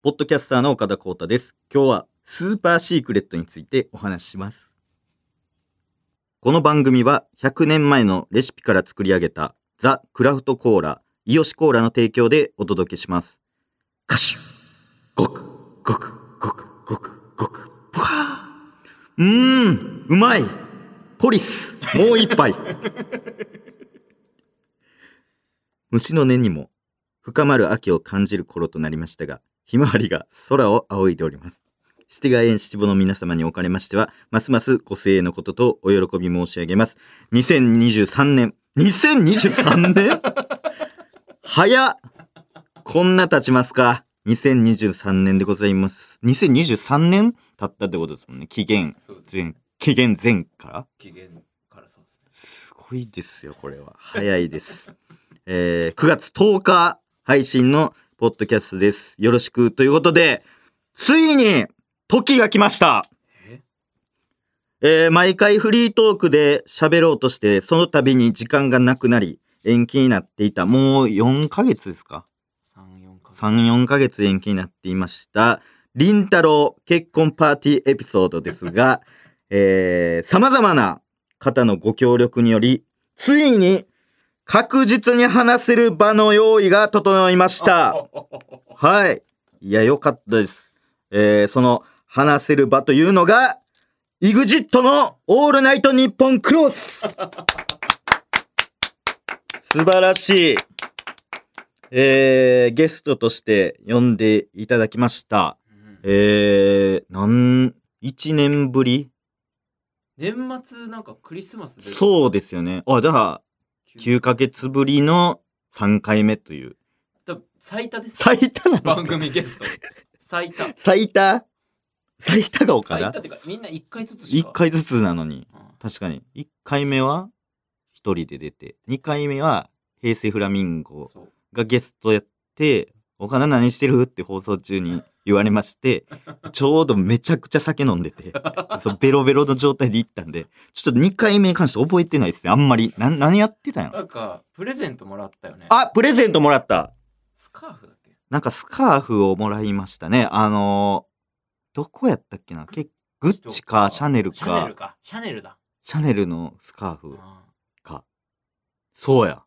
ポッドキャスターの岡田光太です。今日はスーパーシークレットについてお話しします。この番組は100年前のレシピから作り上げたザ・クラフトコーラ、イオシコーラの提供でお届けします。カシュごく、ごく、ごく、ごく、ごく、ぷわーうーん、うまいポリスもう一杯 虫の音にも深まる秋を感じる頃となりましたが、ひまわりが空を仰いでおります。シティガエン七五の皆様におかれましては、ますますご声援のこととお喜び申し上げます。2023年、2023年 早っこんな経ちますか ?2023 年でございます。2023年経ったってことですもんね。期限。前、期限前から？期限からそうですね。すごいですよ、これは。早いです。えー、9月10日配信のポッドキャストです。よろしく。ということで、ついに時が来ましたえ？えー毎回フリートークで喋ろうとして、その度に時間がなくなり、延期になっていた。もう4ヶ月ですか ?3、4か月。3、4ヶ月延期になっていました。りんたろう結婚パーティーエピソードですが、えー、様々な方のご協力により、ついに確実に話せる場の用意が整いました。はい。いや、よかったです。えー、その話せる場というのが、EXIT のオールナイトニッポンクロス 素晴らしい。えー、ゲストとして呼んでいただきました。うんえー、なん、1年ぶり？年末なんかクリスマスで。そうですよね。あ、じゃあ、9ヶ月ぶりの3回目という。多分最多です。最多なんです番か組ゲスト。最多。最多？最多が岡田？最多ってか、みんな1回ずつしか。?1 回ずつなのに。うん。確かに。1回目は1人で出て、2回目は平成フラミンゴそう。がゲストやって、岡田何してる？って放送中に言われまして、ちょうどめちゃくちゃ酒飲んでて、そうベロベロの状態で行ったんで、ちょっと2回目に関して覚えてないですね。あんまり。な、何やってたんやろ？なんか、プレゼントもらったよね。あ、プレゼントもらった。スカーフだっけ？なんかスカーフをもらいましたね。あのーどこやったっけな？けグッチかシャネルシャネルか、か。シャネルだ。シャネルのスカーフうんか。そうや。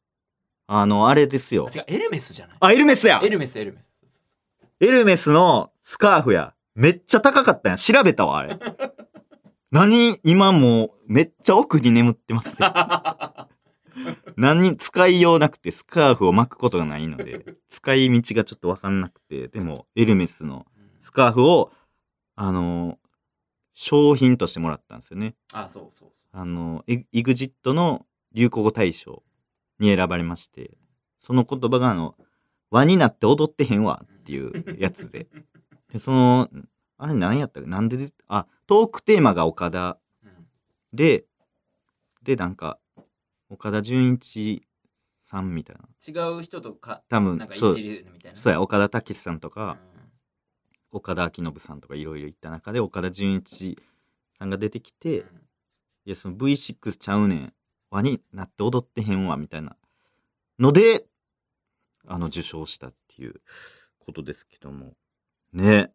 あの、あれですよあ。違う、エルメスじゃない？あ、エルメスやエルメス、エルメス。エルメスのスカーフや。めっちゃ高かったやん。調べたわ、あれ。何？今もうめっちゃ奥に眠ってますよ。何使いようなくてスカーフを巻くことがないので、使い道がちょっとわかんなくて、でも、エルメスのスカーフを、あの商品としてもらったんですよね。あ、そうそうそう。あの、エイグジットの流行語大賞に選ばれまして、その言葉があの、輪になって踊ってへんわっていうやつで。で、その、あれ何やったかなんでで、あ、トークテーマが岡田うんで、で、なんか、岡田准一さんみたいな。違う人とか、多分なんかるみたいな。そうや、岡田武史さんとか、うん岡田彰信さんとかいろいろ行った中で、岡田准一さんが出てきて、うんいや、その V6 ちゃうねん。輪になって踊ってへんわ、みたいなので、あの、受賞したっていうことですけども。ね。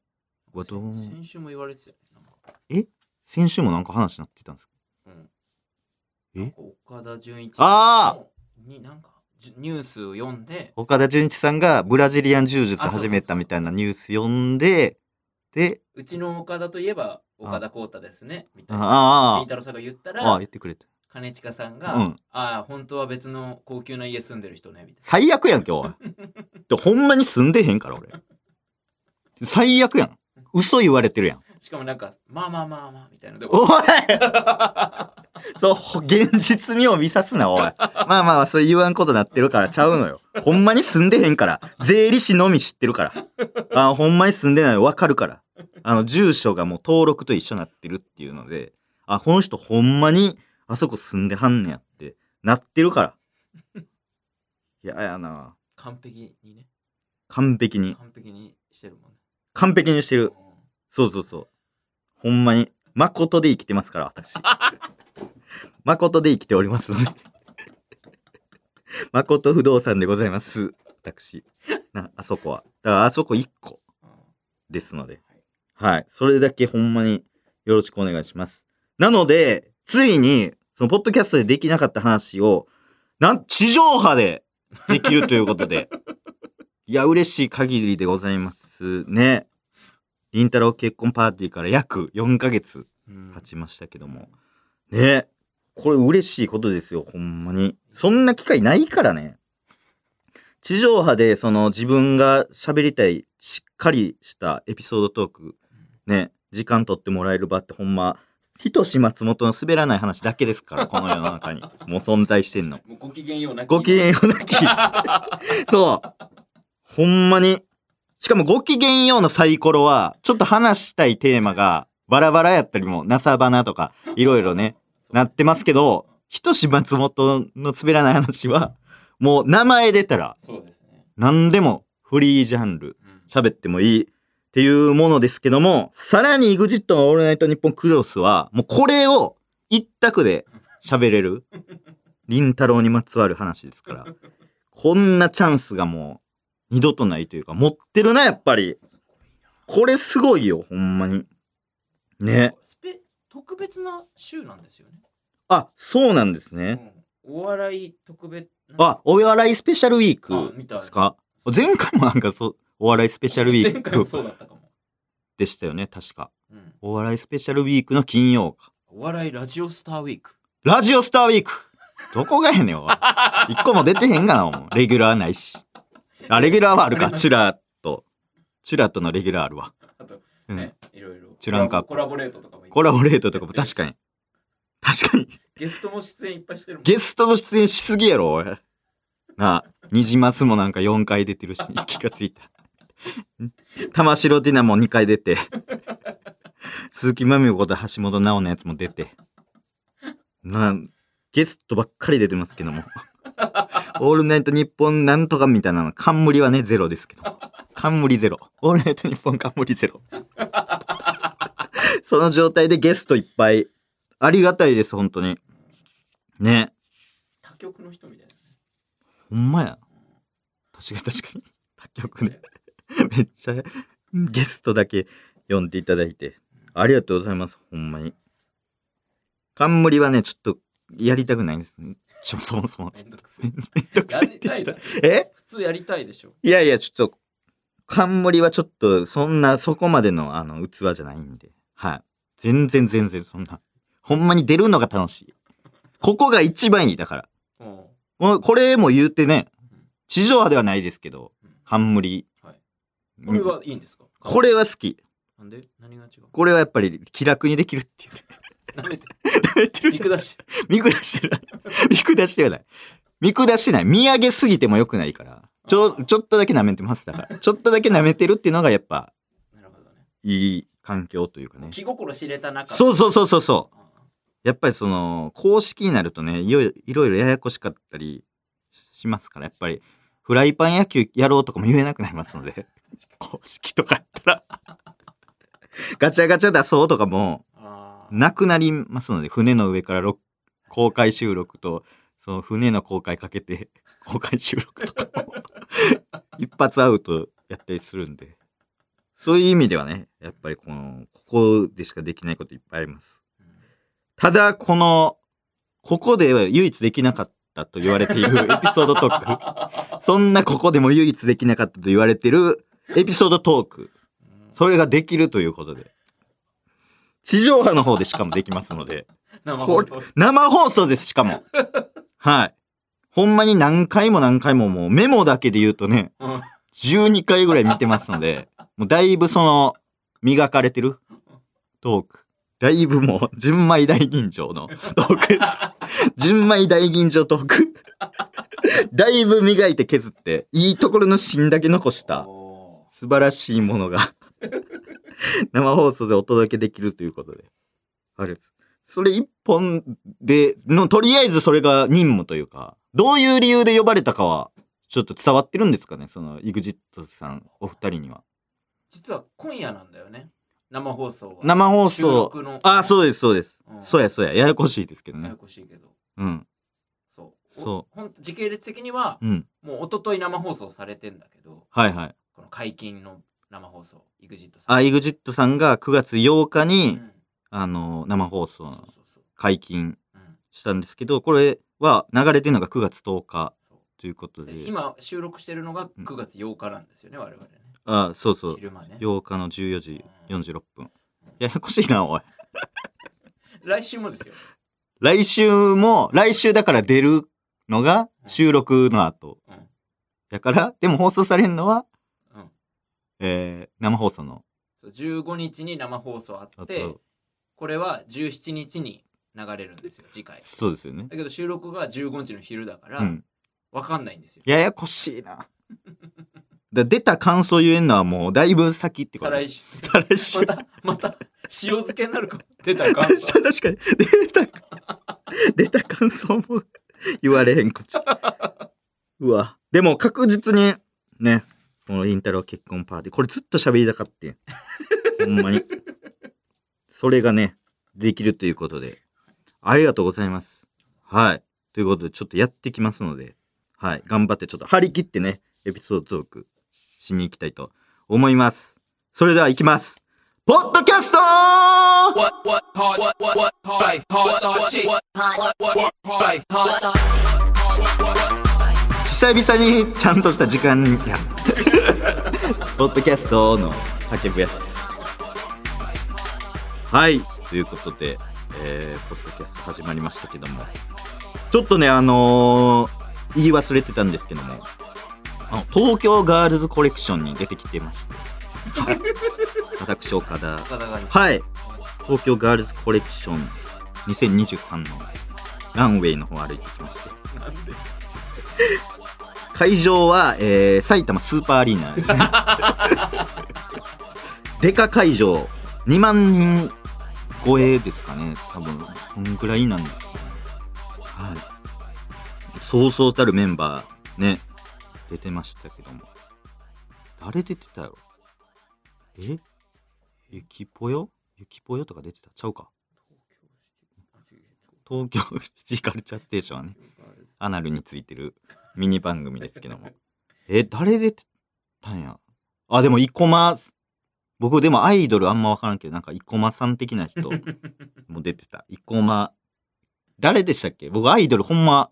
先先週も言われてたよね。なんか。先週もなんか話になってたんですか？うん。え？なんか岡田准一あになんかじニュースを読んで、岡田准一さんがブラジリアン柔術始めたみたいなニュース読んで、で、うちの岡田といえば岡田浩太ですね、みたいな。あありんたろーさんが言ったああ、言ってくれた。兼近さんが、うん。ああ、本当は別の高級な家住んでる人ね、みたい最悪やん、今日。でほんまに住んでへんから、俺。最悪やん。嘘言われてるやん。な。しかもなんか、まあまあまあまあ、みたいな。でおいそう、現実味を見さすな、おい。まあまあまあ、それ言わんことなってるからちゃうのよ。ほんまに住んでへんから。税理士のみ知ってるから。あほんまに住んでないのわかるから。あの、住所がもう登録と一緒になってるっていうので、あ、この人ほんまにあそこ住んではんねやってなってるから。いややな。完璧にね、完璧に。完璧にしてるもんね。完璧にしてる。そうそうそう。ほんまに。誠で生きてますから、私。誠で生きておりますので。誠不動産でございます。私。な、あそこは。だからあそこ1個。ですので。はい。それだけほんまによろしくお願いします。なので、ついに、そのポッドキャストでできなかった話を、なん、地上波でできるということで。いや、嬉しい限りでございますね。りんたろー結婚パーティーから約4ヶ月うん経ちましたけども。ねこれ嬉しいことですよ、ほんまに。そんな機会ないからね。地上波でその自分が喋りたいしっかりしたエピソードトーク、ね、時間取ってもらえる場ってほんま、ひとし松本の滑らない話だけですから、この世の中に。もう存在してんの。ご機嫌ようなご機嫌ようなき。そう。ほんまに。しかもご機嫌ようのサイコロは、ちょっと話したいテーマがバラバラやったりも、なさばなとか、いろいろね、なってますけど、ひとし松本の滑らない話は、もう名前出たらそうですね。何でもフリージャンル、うん喋ってもいいっていうものですけども、さらに EXIT のオールナイトニッポンクロスは、もうこれを一択で喋れる、凛太郎にまつわる話ですから、こんなチャンスがもう二度とないというか、持ってるな、やっぱり。これすごいよ、ほんまに。ね。スペ特別な週なんですよね。あ、そうなんですね。うんお笑い特別あ、お笑いスペシャルウィークですか？前回もなんかそう、お笑いスペシャルウィ前回もークそうだったかも。でしたよね、確か。うんお笑いスペシャルウィークの金曜か。お笑いラジオスターウィーク。ラジオスターウィークどこがやねん、おい。一個も出てへんがな、レギュラーないし。あ、レギュラーはあるか、チラッと。チラッとのレギュラーあるわ。あとうんね、いろいろ。知らんかコラボレートとかも。コラボレートとかも確かに。確かに。ゲストも出演いっぱいしてるもん。ゲストの出演しすぎやろ、おい。なあ、ニジマスもなんか4回出てるし、気がついた。玉城ティナも2回出て、鈴木まみ子と橋本直のやつも出て、なゲストばっかり出てますけども。オールナイトニッポンなんとかみたいなの、冠はね、ゼロですけど。冠ゼロ。オールナイトニッポン冠ゼロ。その状態でゲストいっぱい。ありがたいです、本当に。ね。他局の人みたいなね。ほんまや。確かに確かに。他局で。めっちゃゲストだけ呼んでいただいて。ありがとうございます。ほんまに。冠はね、ちょっとやりたくないんです。そもそも。めんどくせえめんどくやせえってした。え？普通やりたいでしょ。いやいや、ちょっと、冠はちょっと、そんな、そこまでの、あの、器じゃないんで。はい。全然全然そんな。ほんまに出るのが楽しい。ここが一番いい、だから。うんこれも言うてね、地上波ではないですけど、冠。はいこれはいいんですか？これは好き。なんで？何が違う？これはやっぱり気楽にできるっていう。舐めて。舐めてるじゃん見下して。見下してない。見下してはない。見下してない。見上げすぎても良くないから。ちょ、ちょっとだけ舐めてます。だから。ちょっとだけ舐めてるっていうのがやっぱ、なるほどね。いい環境というかね。気心知れた中そうそうそうそうそう。うんやっぱりその、公式になるとね、いろいろいろいろややこしかったりしますから、やっぱり、フライパン野球やろうとかも言えなくなりますので、公式とかやったら、ガチャガチャ出そうとかも、なくなりますので、船の上から公開収録と、その船の公開かけて、公開収録とか、一発アウトやったりするんで、そういう意味ではね、やっぱりこの、ここでしかできないこといっぱいあります。ただ、この、ここでは唯一できなかったと言われている エピソードトーク。そんなここでも唯一できなかったと言われているエピソードトーク。それができるということで。地上波の方でしかもできますので。生放送生放送です、しかも。はい。ほんまに何回も何回ももうメモだけで言うとね、うん12回ぐらい見てますので、もうだいぶその、磨かれてるトーク。だいぶもう、純米大吟醸のトークです。純米大吟醸トーク。だいぶ磨いて削って、いいところの芯だけ残したお素晴らしいものが 生放送でお届けできるということで。あれです。それ一本で、の、とりあえずそれが任務というか、どういう理由で呼ばれたかは、ちょっと伝わってるんですかね？その、EXIT さん、お二人には。実は今夜なんだよね生放送は生放収送。あ、そうです、そうです。うんそうや、そうや。ややこしいですけどややね。こしいけどうん。そうそうおほん時系列的にはうん。もう一昨日生放送されてんだけどはいはい。この解禁の生放送 EXIT さん。あ、EXIT さんが9月8日うに、ん。あの、生放送そうそうそう解禁うん。したんですけど、これは流れてるのが9月10日そう。ということで。で今収録してるのが9月8日なんですよね、我々ね。あ、そうそう。昼間ね。8日の14時46分。ややこしいな、おい。来週もですよ。来週も、来週だから出るのが収録の後。うん。やから、でも放送されるのは、うんえー、生放送のそう15日に生放送あって後。これは17日に流れるんですよ次回そうですよね。だけど収録が15日の昼だから、うん。わかんないんですよややこしいな。だ出た感想言えんのはもうだいぶ先ってこと再再来週。またまた塩漬けになるかも出た感 確想かに。出た、出た感想も言われへんこっち。うわ。でも確実に、ね、このインタロ結婚パーティー、これずっと喋りたかって。ほんまに。それがね、できるということで、ありがとうございます。はい。ということで、ちょっとやってきますので、はい。頑張って、ちょっと張り切ってね、エピソードトークしに行きたいと思います。それでは行きます。ポッドキャスト久々にちゃんとした時間に。や ポッドキャストの叫ぶやつ。はい。ということで、えー、ポッドキャスト始まりましたけども。ちょっとねあのー言い忘れてたんですけども。あの東京ガールズコレクションに出てきてまして。は い私岡田はい。東京ガールズコレクション2023のランウェイの方を歩いてきまして 会場は、えー埼玉スーパーアリーナですね。デカ会場。2万人超えですかね。多分。そんぐらいなんですけどはい。そうそうたるメンバーね出てましたけども。誰出てたよ？え？ゆきぽよ？ゆきぽよとか出てた？ちゃうか。東京シティカルチャーステーションはねアナルについてるミニ番組ですけども。え、誰出てたんや？あ、でも、生駒、僕でもアイドルあんまわからんけど、なんか生駒さん的な人 も出てた。生駒、誰でしたっけ？僕アイドルほんま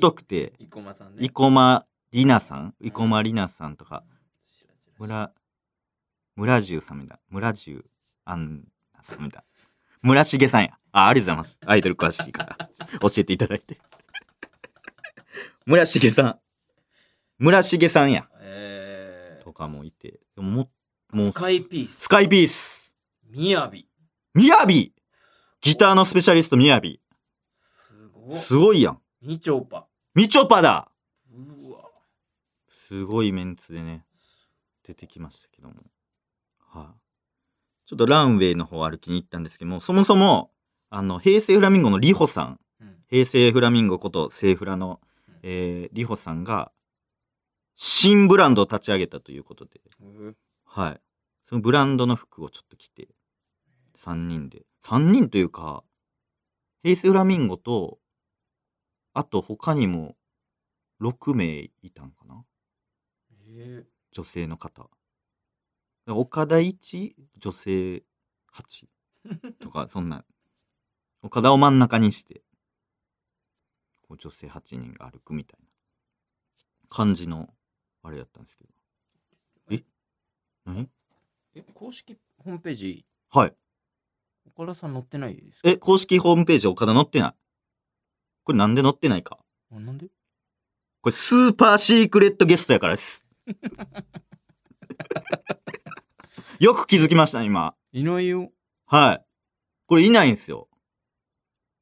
疎くて、生駒さんね生駒里奈さん？生駒里奈さんとか、村、村重さんみたい。村重アンナさんみたい。村重さんや。あ、ありがとうございます。アイドル詳しいから。教えていただいて。村重さん。村重さんや。えとかもいて。でもも、もー、うス、カイピーススカイピース。みやびみやびギターのスペシャリストみやび。すごいすごいやん。みちょぱみちょぱだうわすごいメンツでね、出てきましたけども。はい、ちょっとランウェイの方歩きに行ったんですけども、そもそも、あの、平成フラミンゴのリホさん、うん平成フラミンゴことセイフラの、えー、リホさんが、新ブランドを立ち上げたということで、はい。そのブランドの服をちょっと着て、3人で。3人というか、平成フラミンゴと、あと他にも6名いたんかなえ女性の方。岡田1、女性8とか、そんな。岡田を真ん中にして、こう女性8人が歩くみたいな感じの、あれだったんですけど。え？何え公式ホームページはい。岡田さん載ってないですか？え、公式ホームページ岡田載ってないこれなんで載ってないか？あなんで？これスーパーシークレットゲストやからです。よく気づきましたね、今。いないよはい。これいないんですよ。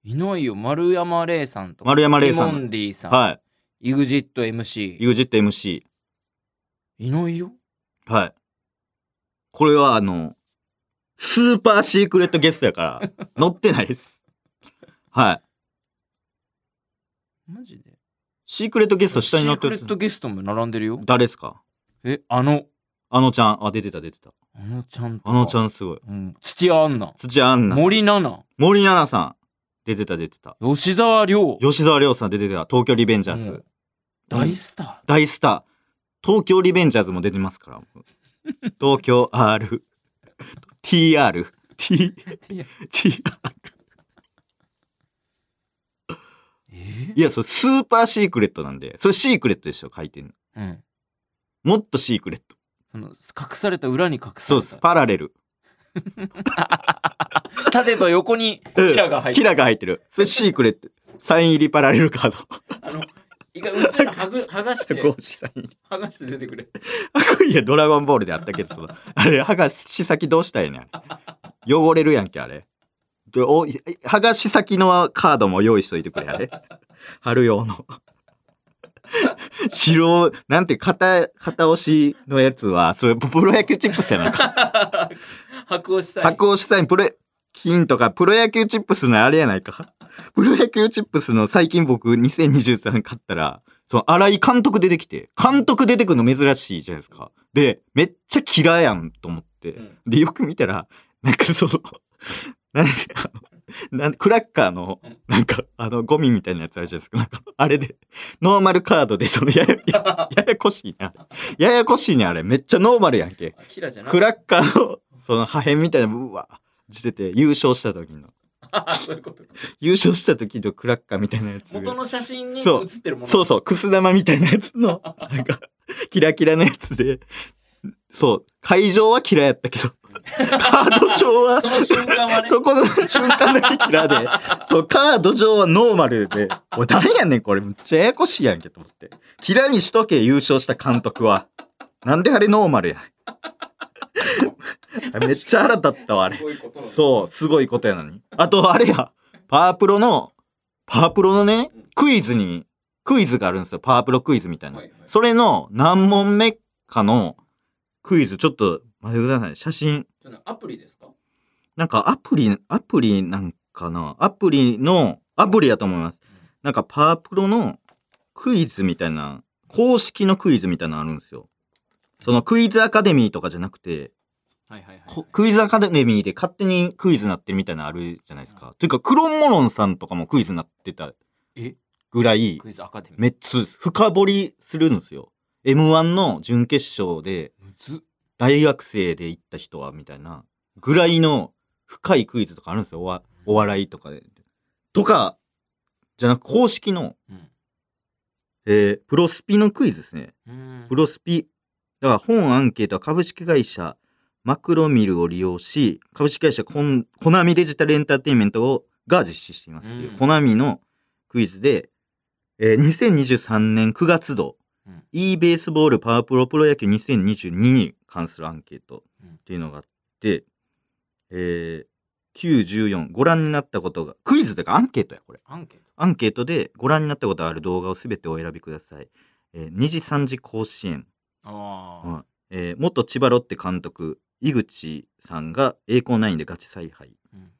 いないよ丸山礼さんとか丸山礼さんティモンディさん、は EXITMC い。EXITMC。いないよはい。これはあの、スーパーシークレットゲストやから、載ってないです。はい。マジで？シークレットゲスト下に載ってるシークレットゲストも並んでるよ誰ですか？えあのあのちゃん。あ、出てた出てた。あのちゃんあのちゃんすごい。うん、土屋アンナ土屋アンナ。森七菜森七菜さん。出てた出てた。吉沢亮。吉沢亮さん出てた。東京リベンジャーズ。うん。大スタ大スター。東京リベンジャーズも出てますから。東京 R TR T TR え？いやそれスーパーシークレットなんで。それシークレットでしょ書いてんのうん。もっとシークレット。その隠された裏に隠さそうです。れたパラレル縦と横にうん。キラが入ってキラが入ってる。それシークレット。サイン入りパラレルカード。あの一回薄いの剥ぐ剥がして 合詞サイン。剥がして出てくれいやドラゴンボールであったけどそのあれ剥がし先どうしたらええねん。汚れるやんけあれ。でおい剥がし先のカードも用意しといてくれあれ。春用の。白なんて片片押しのやつはそれプロ野球チップスやなんか 白押しさ白押しサインプロ金とかプロ野球チップスのあれやないか。プロ野球チップスの最近僕2023買ったらその荒井監督出てきて監督出てくるの珍しいじゃないですか。でめっちゃ嫌いやんと思って、うん。でよく見たらなんかそのなんかあのなんクラッカーのうん。なんかあのゴミみたいなやつあるじゃないですか。なんかあれでノーマルカードでそのやややややこしいな。ややこしいねあれ。めっちゃノーマルやんけ。キラじゃなクラッカーのその破片みたいなうわしてて優勝した時の。そういうこと優勝した時のクラッカーみたいなやつ。元の写真にそう。写ってるもの。そうそうくす玉みたいなやつの。なんかキラキラのやつで。そう。会場はキラやったけど。カード上はその瞬間はね。そこの瞬間だけキラで。そうカード上はノーマルで「おい誰やねんこれ。めっちゃややこしいやんけ」と思って。キラにしとけ優勝した監督は。なんであれノーマルや めっちゃ腹立ったわあれそう、すごいことやのに。あと、あれや、パワープロの、パワープロのねうん、クイズに、クイズがあるんですよ。パワープロクイズみたいな。はいはいそれの何問目かのクイズ、ちょっと待ってください。写真。アプリですか？なんかアプリ、アプリなんかな？アプリの、アプリやと思います。なんかパワープロのクイズみたいな、公式のクイズみたいなのあるんですよ。そのクイズアカデミーとかじゃなくて、はいはいはいこクイズアカデミーで勝手にクイズなってるみたいなのあるじゃないですか。というか、クロンモロンさんとかもクイズなってたえぐらい、クイズアカデミーめっちゃ深掘りするんですよ。M1 の準決勝で大学生で行った人はみたいなぐらいの深いクイズとかあるんですよ。おわお笑いとかで。とか、じゃなく公式の、うんえープロスピのクイズですね。うんプロスピ。だから本アンケートは株式会社マクロミルを利用し、株式会社コンコナミデジタルエンターテインメントをが実施していますっていう、うん。コナミのクイズで、えー2023年9月度、うん。e ベースボールパワープロプロ野球2022に関するアンケートうん。っていうのがあって、えー、914ご覧になったことが、クイズというかアンケートや、これ。アンケート。アンケートでご覧になったことがある動画をすべてお選びください。えー、2次3次甲子園、ああ、はいえー元千葉ロッテ監督井口さんが栄光ナインでガチ采配。うん。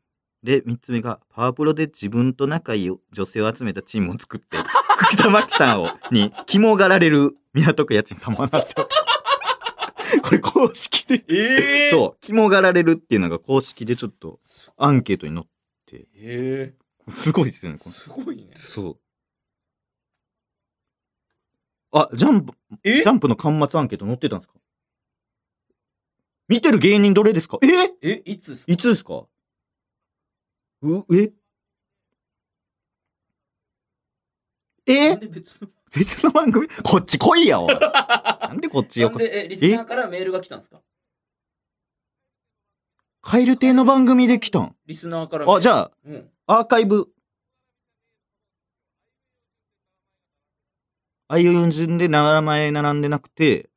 で3つ目がパワープロで自分と仲いい女性を集めたチームを作って福田真紀さんをに肝がられる港区家賃様なんですよ。これ公式で、ええそう。肝がられるっていうのが公式でちょっとすアンケートに載って。えすごいですよねすごいね。そう。あジャンプえ？ジャンプの端末アンケート載ってたんですか？見てる芸人どれですか？え？えいつっすか？いつですか？う、え？え？なんで別の？別の番組？こっち来いやおい。なんでこっちよ？こなんでえリスナーからメールが来たんですか？カエル亭の番組で来たん？リスナーから。あ、じゃあ、うん。アーカイブ。あいう順で名前並んでなくて、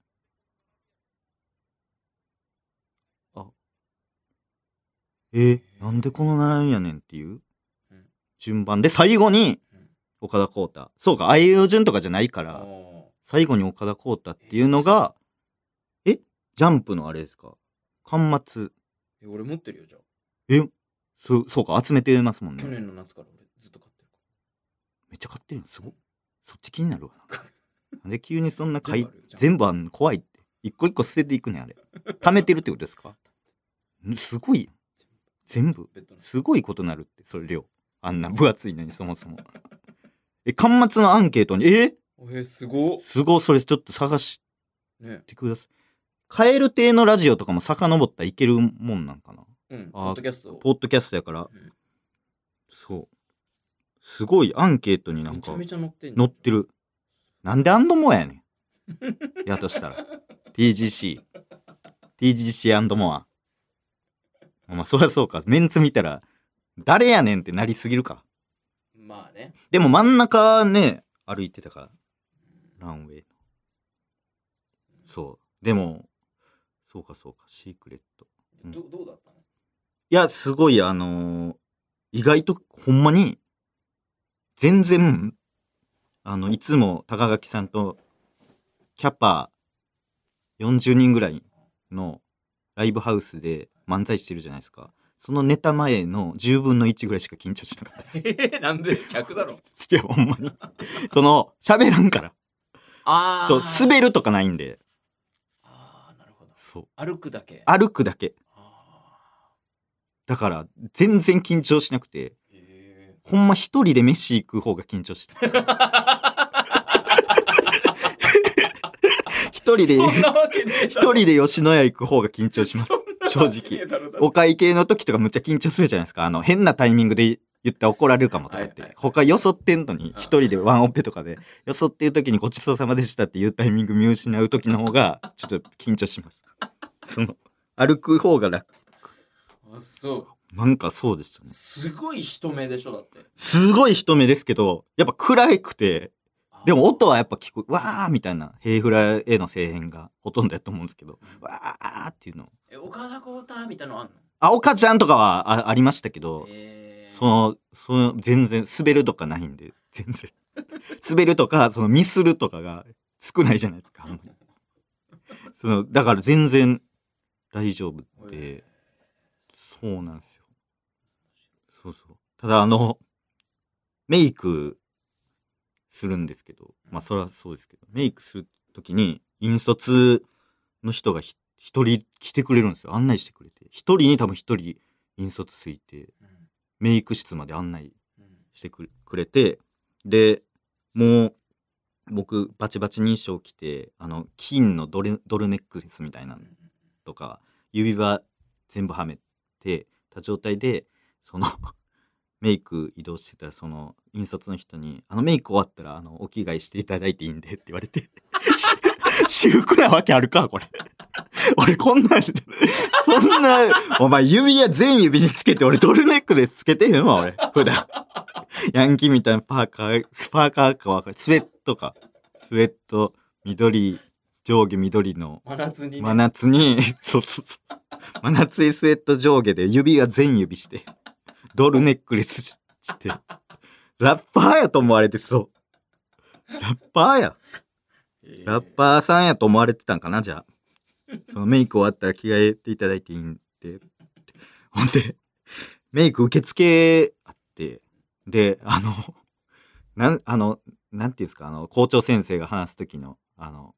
えーなんでこの並びやねんっていううん順番で、最後にうん岡田浩太。そうか、あいう順とかじゃないかあら、ー最後に岡田浩太っていうのが、えジャンプのあれですか？端末。え俺持ってるよじゃあえそう、そうか、集めてますもんね去。年の夏から俺ずっと買ってるかめっちゃ買ってるのすごい。そっち気になるわ。なんで急にそんなら買い全部あんの？怖いって。一個一個捨てていくねんあれ。貯めてるってことですか？んすごい。全部。すごいことなるって、それ量。あんな分厚いのにそもそも。え、端末のアンケートに、え？えすごっ。すごい、それちょっと探しねてください。カエル亭のラジオとかも遡ったらいけるもんなんかな？うん。ポあッドキャスト。ポッドキャストやから、うん。そう。すごいアンケートになんか載ってる。なんでアンドモアやねん。やとしたら。TGC TGC モアまあそりゃそうか。メンツ見たら誰やねんってなりすぎるか。まあね。でも真ん中ね歩いてたから。ランウェイの。そう。でもそうかそうか。シークレット。うん。どどうだったの？いやすごいあのー意外とほんまに全然あのいつも高垣さんとキャパ40人ぐらいのライブハウスで漫才してるじゃないですか。そのネタ前の10分の1ぐらいしか緊張しなかったです。えーなんで？客だろ。いやほんまに。その喋らんから。ああ。そう滑るとかないんで。ああ、なるほど。そう。歩くだけ。歩くだけ。あだから全然緊張しなくて。ー。へほんま一人で飯行く方が緊張して 一人で一人で吉野家行く方が緊張します正直。お会計の時とかむっちゃ緊張するじゃないですか。あの変なタイミングで言って怒られるかもとか言って、他よそってんのに一人でワンオペとかでよそっていう時にごちそうさまでしたっていうタイミング見失う時の方がちょっと緊張しますその歩く方が楽。あそう。なんかそうでしたね。すごい人目でしょ、だって。すごい人目ですけどやっぱ暗くてでも音はやっぱ聞こえわーみたいなヘイフラへの声援がほとんどやと思うんですけどわーっていうの。え、岡田浩太みたいなのあんの？あおかちゃんとかはあありましたけどそのその全然滑るとかないんで全然。滑るとかそのミスるとかが少ないじゃないですかあんまり。そのだから全然大丈夫でそうなんですよ。そうそう。ただあのメイクするんですけどまあそれはそうですけどメイクする時に引率の人がひ一人来てくれるんですよ。案内してくれて。一人に多分一人引率ついてうん。メイク室まで案内うん。してくれてでもう僕バチバチに衣装着てあの金のドレドルネックレスみたいなのとか指輪全部はめてた状態でその メイク移動してたその引率の人に「あのメイク終わったらあのお着替えしていただいていいんで」って言われて。私服なわけあるかこれ。俺こんなんそんなお前指輪全指につけて俺ドルネックでつけてへんわ俺普段。ヤンキーみたいなパーカーパーカーかわかるスウェットか。スウェット緑上下緑の真夏にね。真夏に、そうそうそう。真夏にスウェット上下で指が全指して、ドルネックレスしして、ラッパーやと思われてそう。ラッパーや。ラッパーさんやと思われてたんかな、じゃあ。そのメイク終わったら着替えていただいていいんで。ほんで、メイク受付あって、で、あの、なん、あの、なんていうんですか、あの、校長先生が話す時の、あの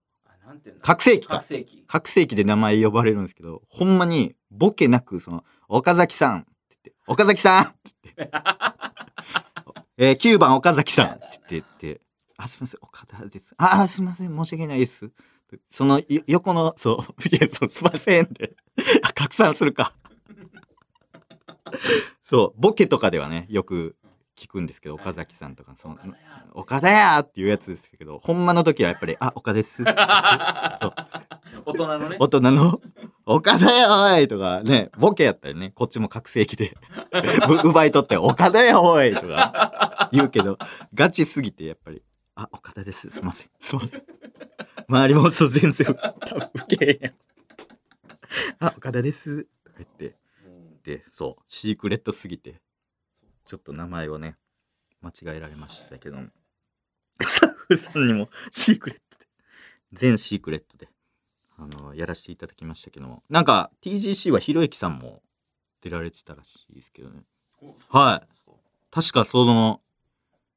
覚醒器か覚。醒器。覚醒器で名前呼ばれるんですけど、ほんまにボケなく、その、岡崎さんって言って、岡崎さんって言って、えー、9番岡崎さんって言ってて、あ、すみません、岡田です。あ、すみません、申し訳ないです。そのよ横の、そう、いや、そう、すいませんって、あ拡散するか。そう、ボケとかではね、よく聞くんですけど、岡崎さんとか、その、岡田やーっていうやつですけど、ほんまの時はやっぱり、あ、岡です。そう大人のね。大人の「岡田やおい!」とかねボケやったりね。こっちも覚醒器で。奪い取って「岡田やおい!」とか言うけどガチすぎてやっぱり「あ岡田です。すいません。すいません」周りもそう全然多分受けへんやん「あ岡田です」とか言って。でそう。シークレットすぎてちょっと名前をね間違えられましたけどスタッフさんにもシークレットで。全シークレットで。あのやらせていただきましたけども。なんか TGC はひろゆきさんも出られてたらしいですけどね。はい。確かその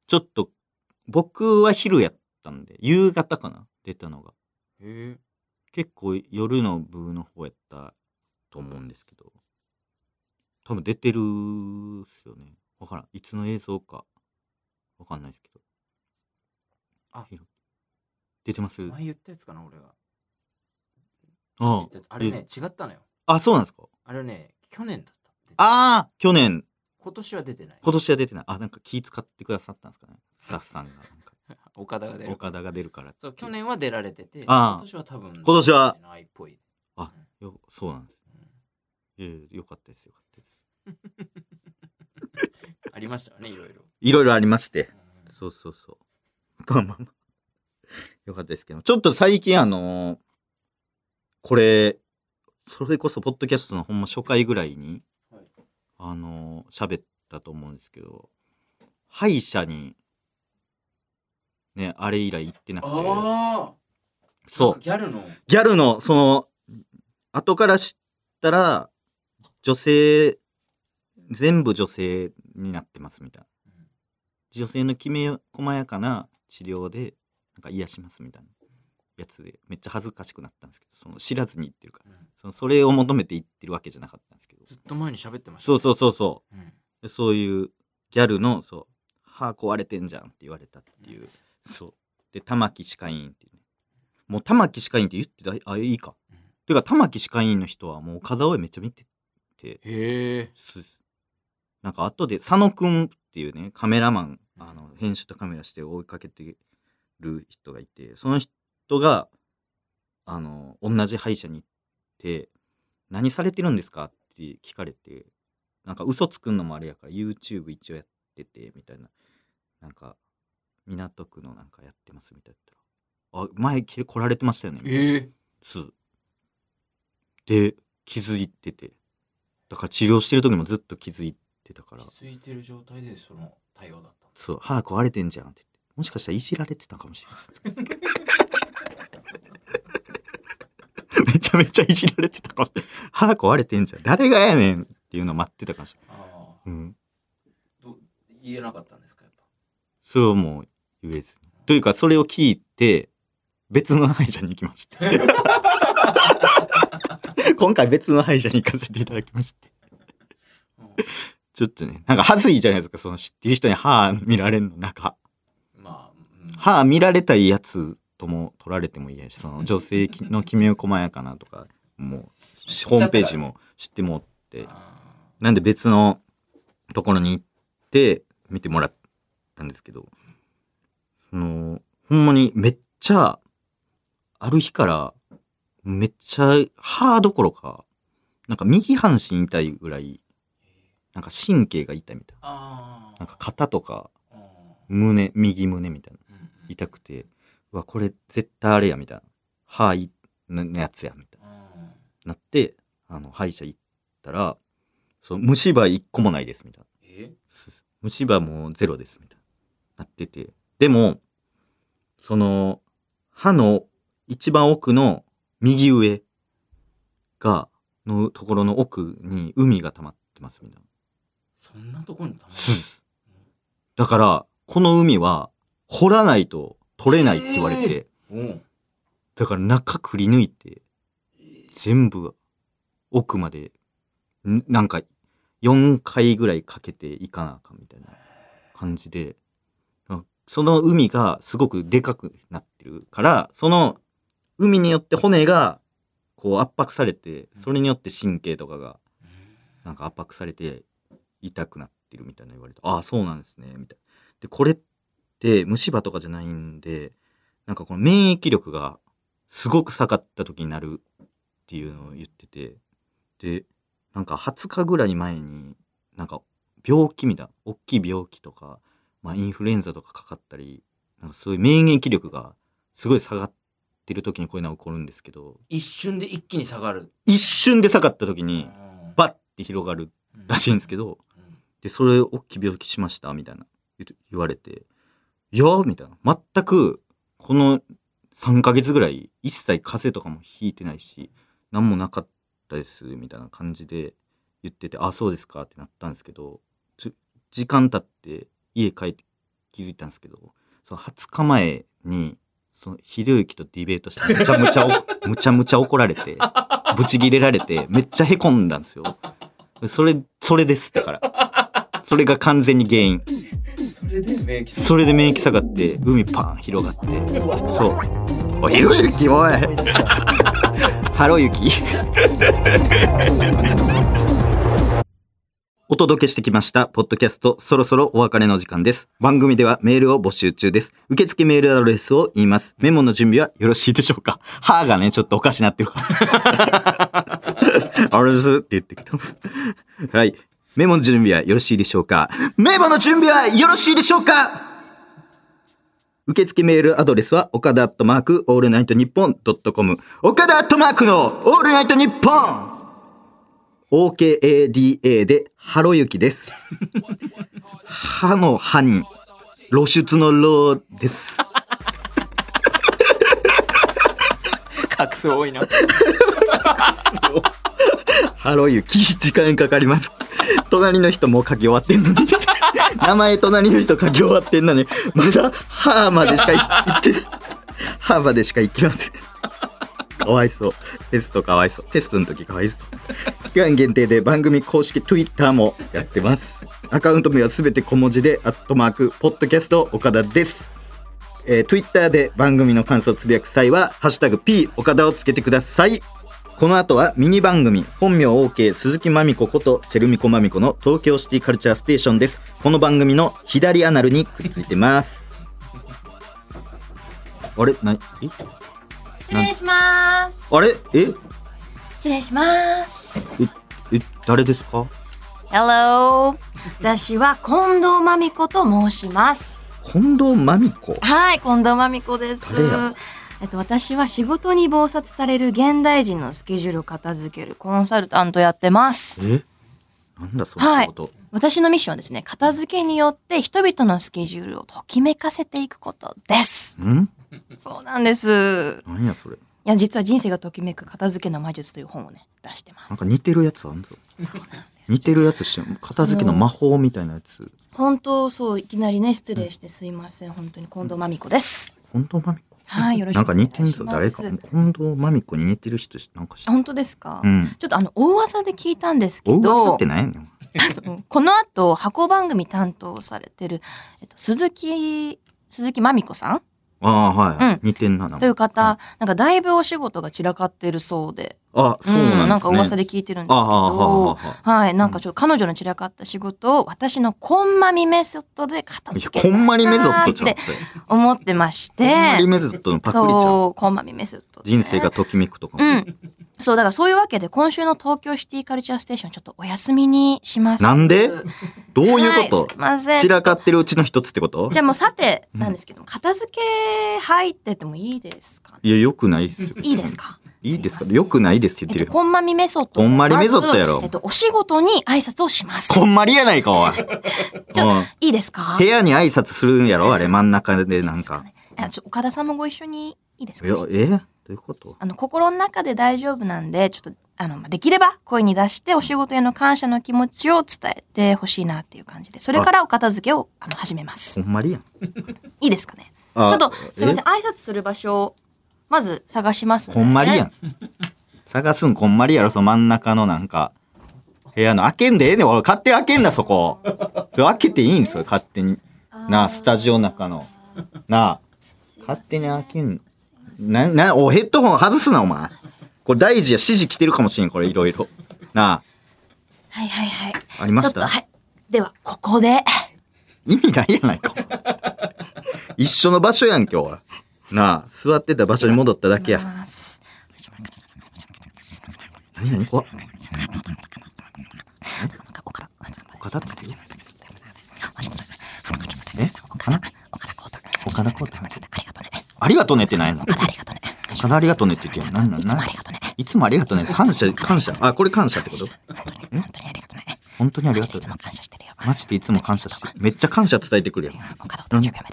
ちょっと僕は昼やったんで夕方かな出たのが。へえ。結構夜の部の方やったと思うんですけど。多分出てるっすよね。わからん。いつの映像かわかんないですけど。あ。出てます？前言ったやつかな、俺が。ああれね、違ったのよ。あ、そうなんですか？あれね、去年だった。ああ去年、今年は出てない。今年は出てない。あ、なんか気使ってくださったんですかね？スタッフさんが。岡田が出る。岡田が出るからそう、去年は出られてて、ああ今年は多分、今年はないっぽい。あよそうなんです。うんいやいやよかったです、よかったです。ありましたよね、いろいろ。いろいろありまして。うんそうそうそう。まあまあまあ。よかったですけど。ちょっと最近あのーこれ、それこそポッドキャストのほんま初回ぐらいに、はいあのー喋ったと思うんですけど、歯医者に、ね、あれ以来行ってなくて。そう。ギャルの。ギャルの、その、後から知ったら、女性、全部女性になってますみたいな。女性のきめ細やかな治療で、なんか癒しますみたいなやつで、めっちゃ恥ずかしくなったんですけど、その知らずに言ってるから。うんそのそれを求めて言ってるわけじゃなかったんですけど。ずっと前に喋ってました。そうそうそうそうん。そういうギャルの、そう、歯壊れてんじゃんって言われたっていう。そう。で、玉木歯科医院っていうね。もう玉木歯科医院って言ってた、あ、いいか。うんてか玉木歯科医院の人はもう岡田をめっちゃ見ててへえ。すなんか後で佐野くんっていうねカメラマンあの編集とカメラして追いかけてる人がいてその人があの同じ歯医者に行って「何されてるんですか?」って聞かれてなんか嘘つくんのもあれやから YouTube 一応やっててみたいな。なんか港区のなんかやってますみたいな言ったら「あ前来られてましたよね」みたいな。ええ。つで気づいてて。だから治療してる時もずっと気づいてたから。気づいてる状態でその対応だった。そう歯壊れてんじゃんって言って。もしかしたらいじられてたかもしれない ですめちゃめちゃいじられてたかも。歯壊れてんじゃん。誰がやねんっていうのを待ってたかもしれない、ああ。うん、ど言えなかったんですか、やっぱ？それをもう言えず。というかそれを聞いて別の歯医者に行きまして。今回別の歯医者に行かせていただきまして。うんちょっとね、なんか恥ずいじゃないですか、その知ってる人に歯見られんの、中。まあ、うん。歯見られたいやつとも取られてもいいやし、その女性のきめ細やかなとか、もう、ホームページも知ってもって、なんで別のところに行って見てもらったんですけど、その、ほんまにめっちゃ、ある日から、めっちゃ歯どころか、なんか右半身痛いぐらい、なんか神経が痛いみたい。な。なんか肩とか。胸、右胸みたいな。痛くて、うわ、これ絶対あれや、みたいな。歯いなのやつや、みたいうん。な。なって、あの、歯医者行ったら、そう、虫歯一個もないです、みたいな。虫歯もゼロですみたいな。なってて。でもその歯の一番奥の右上がのところの奥に海が溜まってますみたいな。そんなとこにたます。だからこの海は掘らないと取れないって言われて、うん。だから中くり抜いて全部奥までんなんか4回ぐらいかけていかなあかんみたいな感じで。あその海がすごくでかくなってるからその海によって骨がこう圧迫されてそれによって神経とかがなんか圧迫されて痛くなってるみたいな言われてああそうなんですねみたいな。でこれって虫歯とかじゃないんでなんかこの免疫力がすごく下がった時になるっていうのを言っててでなんか20日ぐらい前になんか病気みたいな大きい病気とか、まあ、インフルエンザとかかかったりなんかそういう免疫力がすごい下がってる時にこういうのが起こるんですけど一瞬で一気に下がる。一瞬で下がった時にうん。バッて広がるらしいんですけどうん。でそれ大きい病気しましたみたいな言われて「いや」みたいな。全くこの3ヶ月ぐらい一切風邪とかもひいてないし何もなかったですみたいな感じで言ってて「あそうですか」ってなったんですけどち時間経って家帰って気づいたんですけどその20日前にそのひろゆきとディベートしてむちゃむちゃお むちゃむちゃ怒られてブチギレられてめっちゃへこんだんですよ。それそれですだから。それが完全に原因。それで免疫それで免疫下がって海パン広がってそうおひろゆきおい ハロユキ。お届けしてきました、ポッドキャスト、そろそろお別れの時間です。番組ではメールを募集中です。受付メールアドレスを言います。メモの準備はよろしいでしょうか？歯がね、ちょっとおかしなってるから。あれですって言ってきた。はい。メモの準備はよろしいでしょうか？メモの準備はよろしいでしょうか？受付メールアドレスは、岡田アットマーク、オールナイトニッポンドットコム。岡田アットマークの、オールナイトニッポン !OKADA で、ハロユキです。歯の歯に、露出のロです。画数多いな。ハロユキ、時間かかります。隣の人もう書き終わってんのに。名前隣の人書き終わってんのに、まだ、歯までしかい言って、歯までしか行きません。かわいそう。テストかわいそう。テストの時かわいそう。期間限定で番組公式 Twitter もやってます。アカウント名はすべて小文字で、アットマーク、ポッドキャスト岡田です。えー、Twitter で番組の感想をつぶやく際は、ハッシュタグ P 岡田をつけてください。この後はミニ番組本名 OK 鈴木まみこことチェルミコまみこの東京シティカルチャーステーションですこの番組の左アナルにくっついてますあれ？なえ？失礼します。あれ？え？失礼します。え誰ですか？Hello。私は近藤真美子と申します。近藤まみこはい、近藤真美子です誰や？えっと、私は仕事に忙殺される現代人のスケジュールを片付けるコンサルタントやってます。え？なんだそんなこと、私のミッションはですね、片付けによって人々のスケジュールをときめかせていくことです。ん？そうなんです。いなんやそれ？や、実は人生がときめく片付けの魔術という本をね、出してますなん。か似てるやつあんぞそうなんです。似てるやつして片付けの魔法みたいなやつ本当そういきなりね失礼してすいません本当に近藤真美子です近藤まみこはいよろしくなんか似てんぞ誰か近藤まみこに似てる人なんか本当ですか、うん。ちょっとあの大噂で聞いたんですけお噂どって何？やねんこの後箱番組担当されてる、えっと、鈴木鈴木まみこさん？ああはい、うん。似てんななという方、なんかだいぶお仕事が散らかってるそうであそうなんですね、なんか噂で聞いてるんですけああはあははいなんかちょっと彼女の散らかった仕事を私のこんまみメソッドで片付けたいこんまりメソッドちゃってて思ってましてこんまりメソッドのパクリちゃうそう、こんまみメソッド、ね。人生がときめくとかも、うん。そう、だからそういうわけで、今週の東京シティカルチャーステーション、ちょっとお休みにします。なんで？どういうこと、はいすいません。散らかってるうちの一つってこと？じゃあもうさて、なんですけども、片付け入っててもいいですかね？いやよくないですよ。いいですか？いいですか？よくないですってえっと、言ってるよ、こんまみメソッド。こんまりメソッドやろ。えっと、お仕事に挨拶をします。こんまりやないかおい。いいですか？部屋に挨拶するんやろ？あれ真ん中でなんか。あちょ岡田さんもご一緒にいいですか、え？どういうこと？あの、心の中で大丈夫なんで、ちょっと、あの、まあできれば声に出してお仕事への感謝の気持ちを伝えてほしいなっていう感じで、それからお片付けをあの始めます。ほんまりやん。いいですかね？ちあょっと、すいません、挨拶する場所を、まず探します、ね。こんまりやん。探すんこんまりやろ、その真ん中のなんか、部屋の開けんでええねん。俺、勝手に開けんな、そこ。それ開けていいんそれ、勝手に。なあ、スタジオの中の。なあ、勝手に開けんな、な、お、ヘッドホン外すな、お前。これ大事や、指示来てるかもしれん、これ、いろいろ。なはいはいはい。あ、ありました？と、はい。では、ここで、意味ないやないか。一緒の場所やん、今日は。なあ、座ってた場所に戻っただけや。怖っ。岡田、岡田って言うえ？岡田ありがとうね。ありがとうねってないの岡田ありがとうね。岡田ありがとうねって言ってんのなんなんいつもありがとうね。いつもありがとうね。感謝、感謝。あ、これ感謝ってこと本当に、ありがとうね。本当にありがとういつ。も感謝してるよ。マジでいつも感謝してる。めっちゃ感謝伝えてくるやん。岡田お誕生日おめ。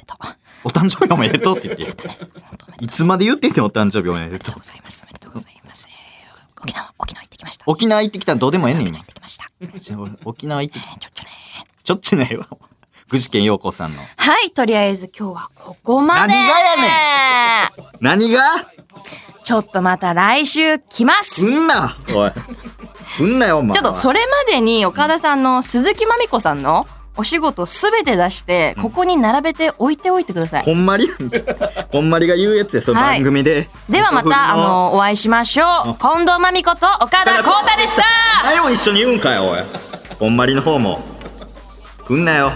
お誕生日おめでとうって言っていつまで言ってんねんお誕生日おめでとうご。ざいます。おめでとうございます。沖縄、沖縄行ってきました。沖縄行ってきたらどうでもええねん、今沖縄行っ。てきました。沖縄行ってきちょっちょね。ちょっちないわ。具志堅陽子さんの。はい、とりあえず今日はここまで。何がやね何が？ちょっとまた来週来ます。うんなおい。うんなよ、お前。ちょっとそれまでに岡田さんの鈴木まみこさんのお仕事すべて出して、ここに並べて置いておいてください。ほんまり。ほんまりが言うやつや、そのはい番組で。ではまた、あの、お会いしましょう。近藤真美子と岡田光太でしたあれも一緒に言うんかよ、おい。ほんまりの方も。来んなよ。